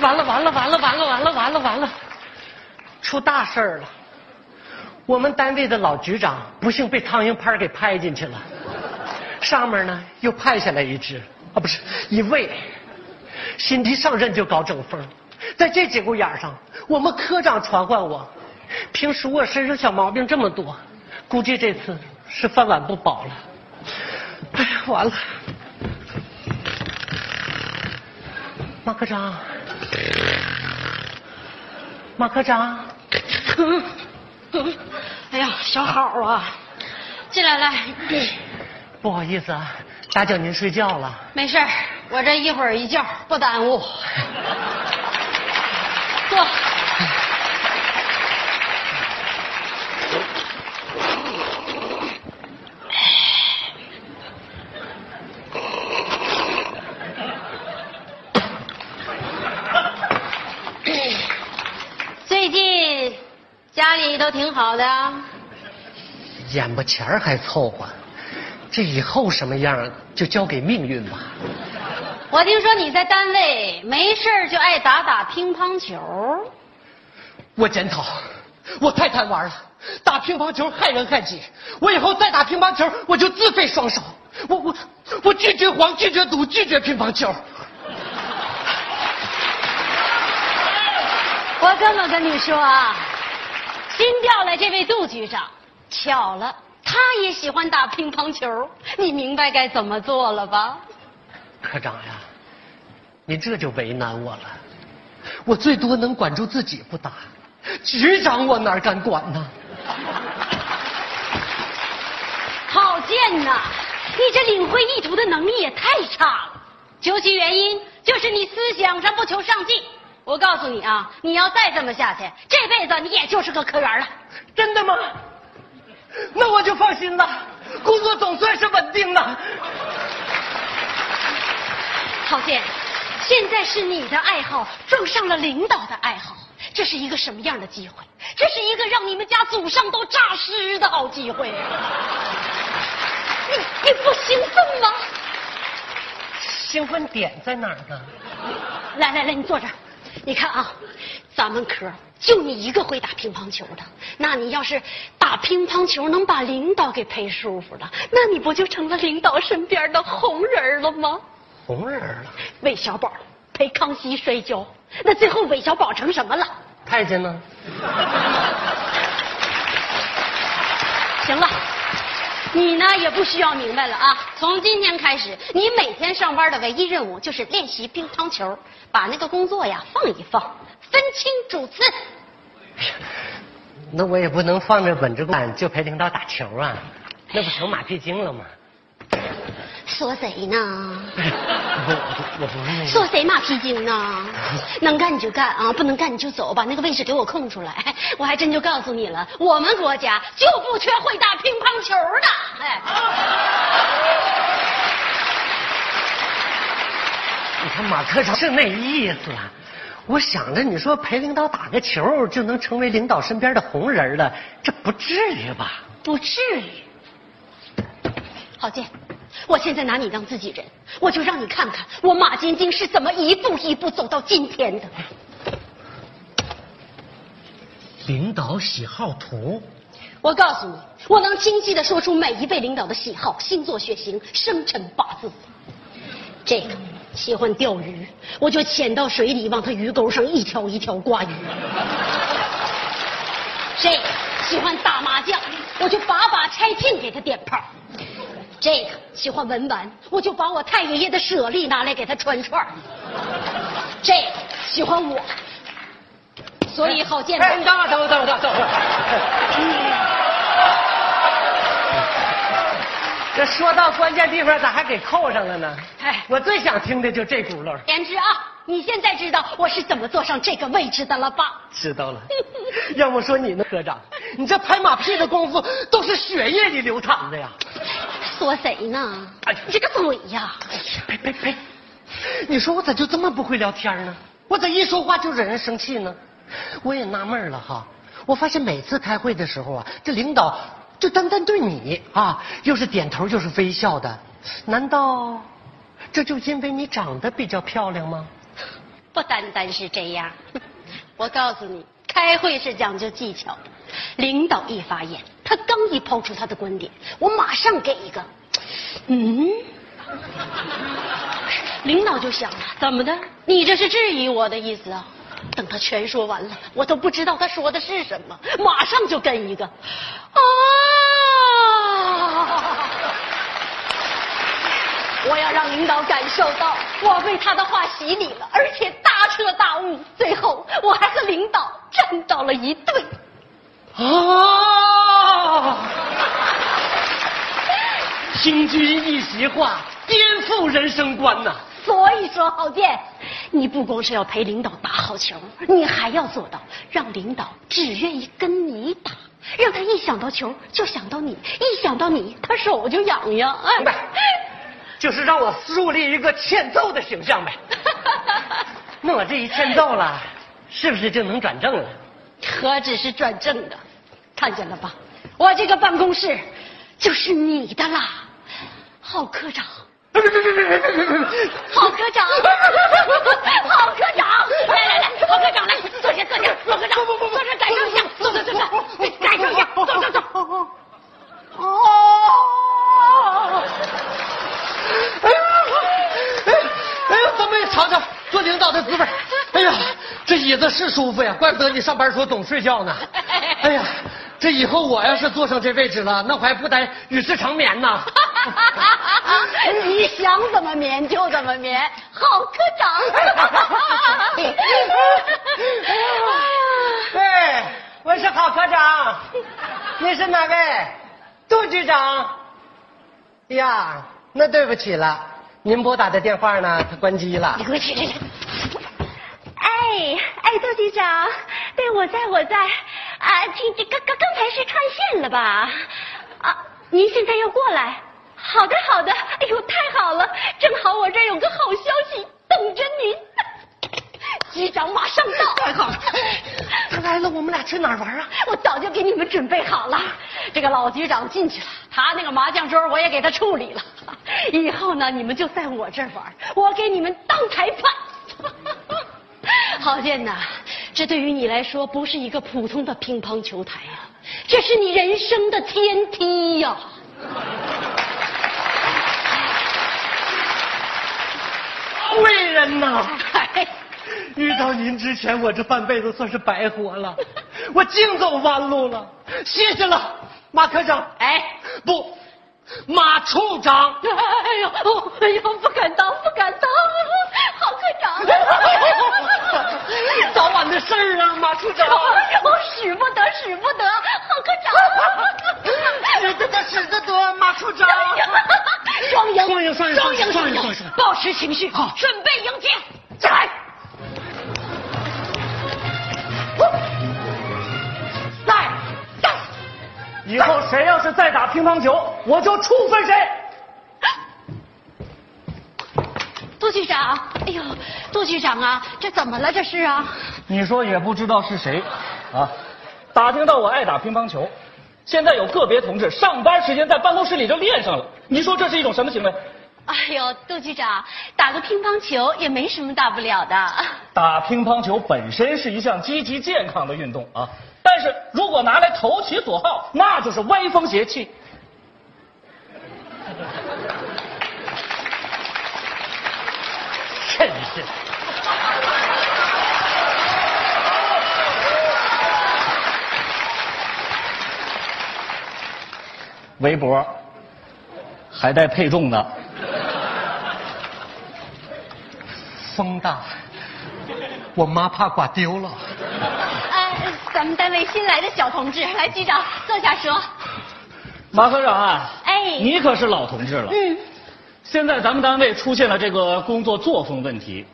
完了完了完了完了完了完了完了，出大事儿了！我们单位的老局长不幸被苍蝇拍给拍进去了，上面呢又派下来一只啊，不是一位，新提上任就搞整风，在这节骨眼上，我们科长传唤我，平时我身上小毛病这么多，估计这次是饭碗不保了。哎呀，完了！马科长，马科长，哎呀，小好啊，进来来，不好意思啊，打搅您睡觉了。没事，我这一会儿一觉不耽误。坐。最近家里都挺好的，眼巴前儿还凑合，这以后什么样就交给命运吧。我听说你在单位没事儿就爱打打乒乓球，我检讨，我太贪玩了，打乒乓球害人害己。我以后再打乒乓球，我就自废双手。我我我拒绝黄，拒绝赌，拒绝乒乓球。我这么跟你说啊，新调来这位杜局长，巧了，他也喜欢打乒乓球，你明白该怎么做了吧？科长呀，你这就为难我了。我最多能管住自己不打，局长我哪敢管呢？郝建呐，你这领会意图的能力也太差了。究其原因，就是你思想上不求上进。我告诉你啊，你要再这么下去，这辈子你也就是个科员了。真的吗？那我就放心了，工作总算是稳定了。郝建，现在是你的爱好撞上了领导的爱好，这是一个什么样的机会？这是一个让你们家祖上都诈尸的好机会。你你不兴奋吗？兴奋点在哪儿呢？来来来，你坐这儿。你看啊，咱们科就你一个会打乒乓球的，那你要是打乒乓球能把领导给陪舒服了，那你不就成了领导身边的红人了吗？红人了。韦小宝陪康熙摔跤，那最后韦小宝成什么了？太监呢？行了，你呢也不需要明白了啊！从今天开始，你每天上班的唯一任务就是练习乒乓球，把那个工作呀放一放，分清主次。那我也不能放着本职干就陪领导打球啊，那不成马屁精了吗？说谁呢？我我我不是。说谁马屁精呢？能干你就干啊，不能干你就走，把那个位置给我空出来。我还真就告诉你了，我们国家就不缺会打乒乓球的。哎，你看马科长是那意思啊。我想着你说陪领导打个球就能成为领导身边的红人了，这不至于吧？不至于。郝建，我现在拿你当自己人，我就让你看看我马晶晶是怎么一步一步走到今天的。领导喜好图，我告诉你，我能清晰的说出每一位领导的喜好、星座、血型、生辰八字。这个喜欢钓鱼，我就潜到水里往他鱼钩上一条一条挂鱼；这个喜欢打麻将，我就把把拆聘给他点炮；这个喜欢文玩，我就把我太爷爷的舍利拿来给他穿串儿；这个喜欢我，所以好见。哎，你等会儿，等会儿，等会儿，等会儿。这说到关键地方，咋还给扣上了呢？哎我最想听的就这轱辘。言之啊，你现在知道我是怎么坐上这个位置的了吧？知道了。要么说你呢，科长，你这拍马屁的功夫都是血液里流淌的呀！说谁呢？哎你这个嘴呀！哎呀，呸呸呸！你说我咋就这么不会聊天呢？我咋一说话就惹人生气呢？我也纳闷了哈，我发现每次开会的时候啊，这领导就单单对你啊，又是点头又是微笑的，难道这就因为你长得比较漂亮吗？不单单是这样。我告诉你，开会是讲究技巧的。领导一发言，他刚一抛出他的观点，我马上给一个，嗯。领导就想了，怎么的？你这是质疑我的意思啊？等他全说完了，我都不知道他说的是什么，马上就跟一个啊！我要让领导感受到我被他的话洗礼了，而且大彻大悟。最后，我还和领导站到了一队。啊！听君一席话，颠覆人生观呐！所以说，郝建，你不光是要陪领导打好球，你还要做到让领导只愿意跟你打，让他一想到球就想到你，一想到你他手就痒痒。哎，就是让我树立一个欠揍的形象呗。那我这一欠揍了，是不是就能转正了？何止是转正的，看见了吧？我这个办公室就是你的啦，郝科长。郝科长，郝科长，来来来，郝科长来，坐下坐下，郝科长，坐这感受一下，坐坐坐坐，感受一下，坐坐坐。哦，哎呀，哎哎呀，咱们也尝尝做领导的滋味。哎呀，这椅子是舒服呀，怪不得你上班时候总睡觉呢。哎呀。这以后我要是坐上这位置了，那还不得与世长眠呢？你想怎么眠就怎么眠，郝科长。哎，我是郝科长，你是哪位？杜局长。呀，那对不起了，您拨打的电话呢？他关机了。你给我起来！哎哎，杜局长，对我在我在。啊，听这刚刚刚才是串线了吧？啊，您现在要过来？好的好的，哎呦太好了，正好我这儿有个好消息等着您。局 长马上到。太好了，他来了，我们俩去哪儿玩啊？我早就给你们准备好了。这个老局长进去了，他那个麻将桌我也给他处理了。以后呢，你们就在我这儿玩，我给你们当裁判。郝建呐。这对于你来说不是一个普通的乒乓球台呀，这是你人生的天梯呀！贵人呐，遇到您之前，我这半辈子算是白活了，我净走弯路了，谢谢了，马科长。哎，不。马处长，哎呦，哎呦，不敢当，不敢当，郝科长，早晚的事儿啊，马处长，哎呦，使不得，使不得，郝科长，使得得，使得得，马处长，双赢，双赢，双赢，双赢，保持情绪，好，准备迎接，来。以后谁要是再打乒乓球，我就处分谁。杜局长，哎呦，杜局长啊，这怎么了？这是啊？你说也不知道是谁，啊，打听到我爱打乒乓球，现在有个别同志上班时间在办公室里就练上了。你说这是一种什么行为？哎呦，杜局长，打个乒乓球也没什么大不了的。打乒乓球本身是一项积极健康的运动啊。但是如果拿来投其所好，那就是歪风邪气。真是。围脖还带配重的，风大，我妈怕刮丢了。哎咱们单位新来的小同志，来局长坐下说。马科长啊，哎，你可是老同志了。嗯。现在咱们单位出现了这个工作作风问题，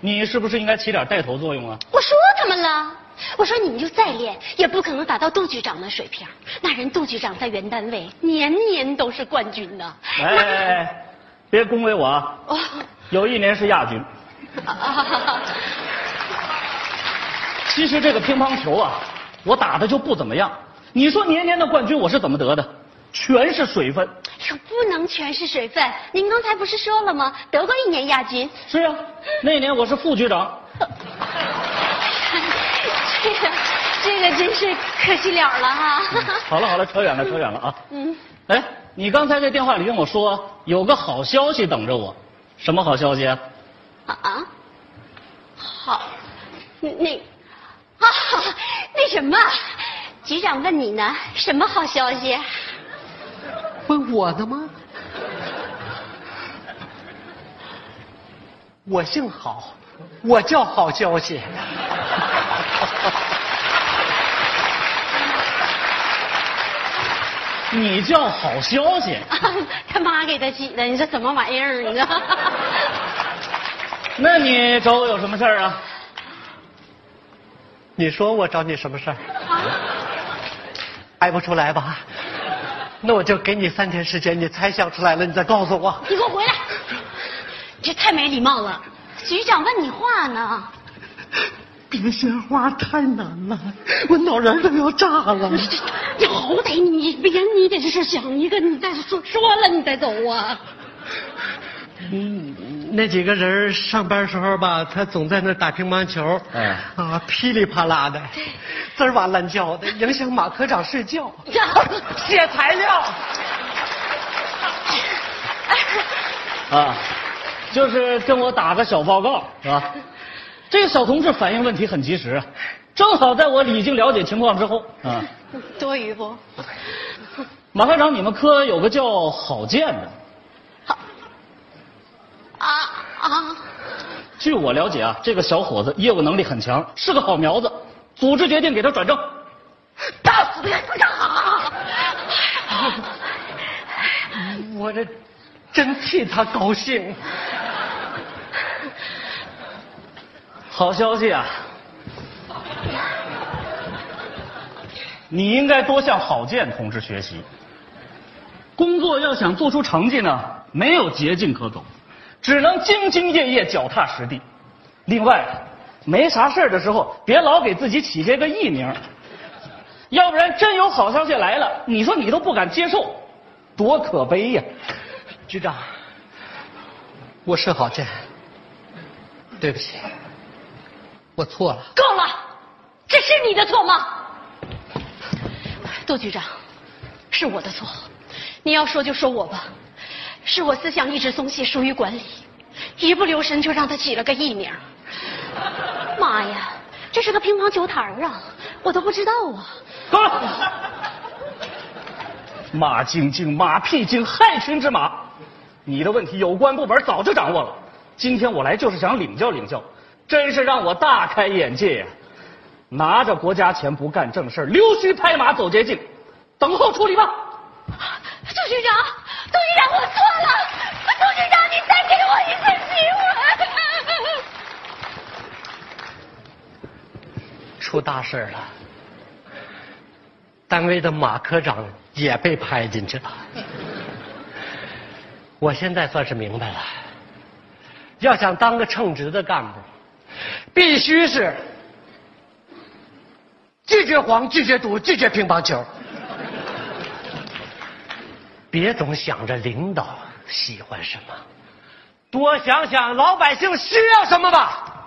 你是不是应该起点带头作用啊？我说他们了，我说你们就再练，也不可能达到杜局长的水平。那人杜局长在原单位年年都是冠军呢。哎，别恭维我啊！有一年是亚军。其实这个乒乓球啊我打的就不怎么样。你说年年的冠军我是怎么得的？全是水分又不能全是水分您刚才不是说了吗？得过一年亚军。是啊 那年我是副局长。这个这个真是可惜了了哈好了好了扯远了扯远了啊嗯。哎你刚才在电话里跟我说有个好消息等着我。什么好消息啊？啊啊，好，那啊那什么，局长问你呢，什么好消息？问我的吗？我姓郝，我叫好消息。你叫好消息？他妈给他起的，你这什么玩意儿？你知道？那你找我有什么事儿啊？你说我找你什么事儿？猜不出来吧？那我就给你三天时间，你猜想出来了，你再告诉我。你给我回来！这太没礼貌了，局长问你话呢。别鲜花太难了，我脑仁都要炸了。你好歹你别，你得是想一个，你再说说了你再走啊。嗯，那几个人上班时候吧，他总在那打乒乓球，哎啊，噼里啪啦的，滋儿哇乱叫的，影响马科长睡觉。写材料。啊，就是跟我打个小报告，是吧？这个小同志反映问题很及时，正好在我已经了解情况之后啊。多余不？马科长，你们科有个叫郝建的，好。啊啊！据我了解啊，这个小伙子业务能力很强，是个好苗子。组织决定给他转正。打死他！部长。我这真替他高兴。好消息啊！你应该多向郝建同志学习。工作要想做出成绩呢，没有捷径可走，只能兢兢业业、脚踏实地。另外，没啥事儿的时候，别老给自己起这个艺名，要不然真有好消息来了，你说你都不敢接受，多可悲呀！局长，我是郝建，对不起，我错了。够了，这是你的错吗？杜局长，是我的错，你要说就说我吧，是我思想一直松懈，疏于管理，一不留神就让他起了个艺名。妈呀，这是个乒乓球台儿啊，我都不知道啊。够了！马晶晶、马屁精，害群之马。你的问题有关部门早就掌握了，今天我来就是想领教领教，真是让我大开眼界呀！拿着国家钱不干正事溜须拍马走捷径，等候处理吧。杜局长，杜局长，我错了，杜局长，你再给我一次机会。出大事了，单位的马科长也被拍进去了。我现在算是明白了，要想当个称职的干部，必须是拒绝黄、拒绝赌、拒绝乒乓球。别总想着领导喜欢什么，多想想老百姓需要什么吧。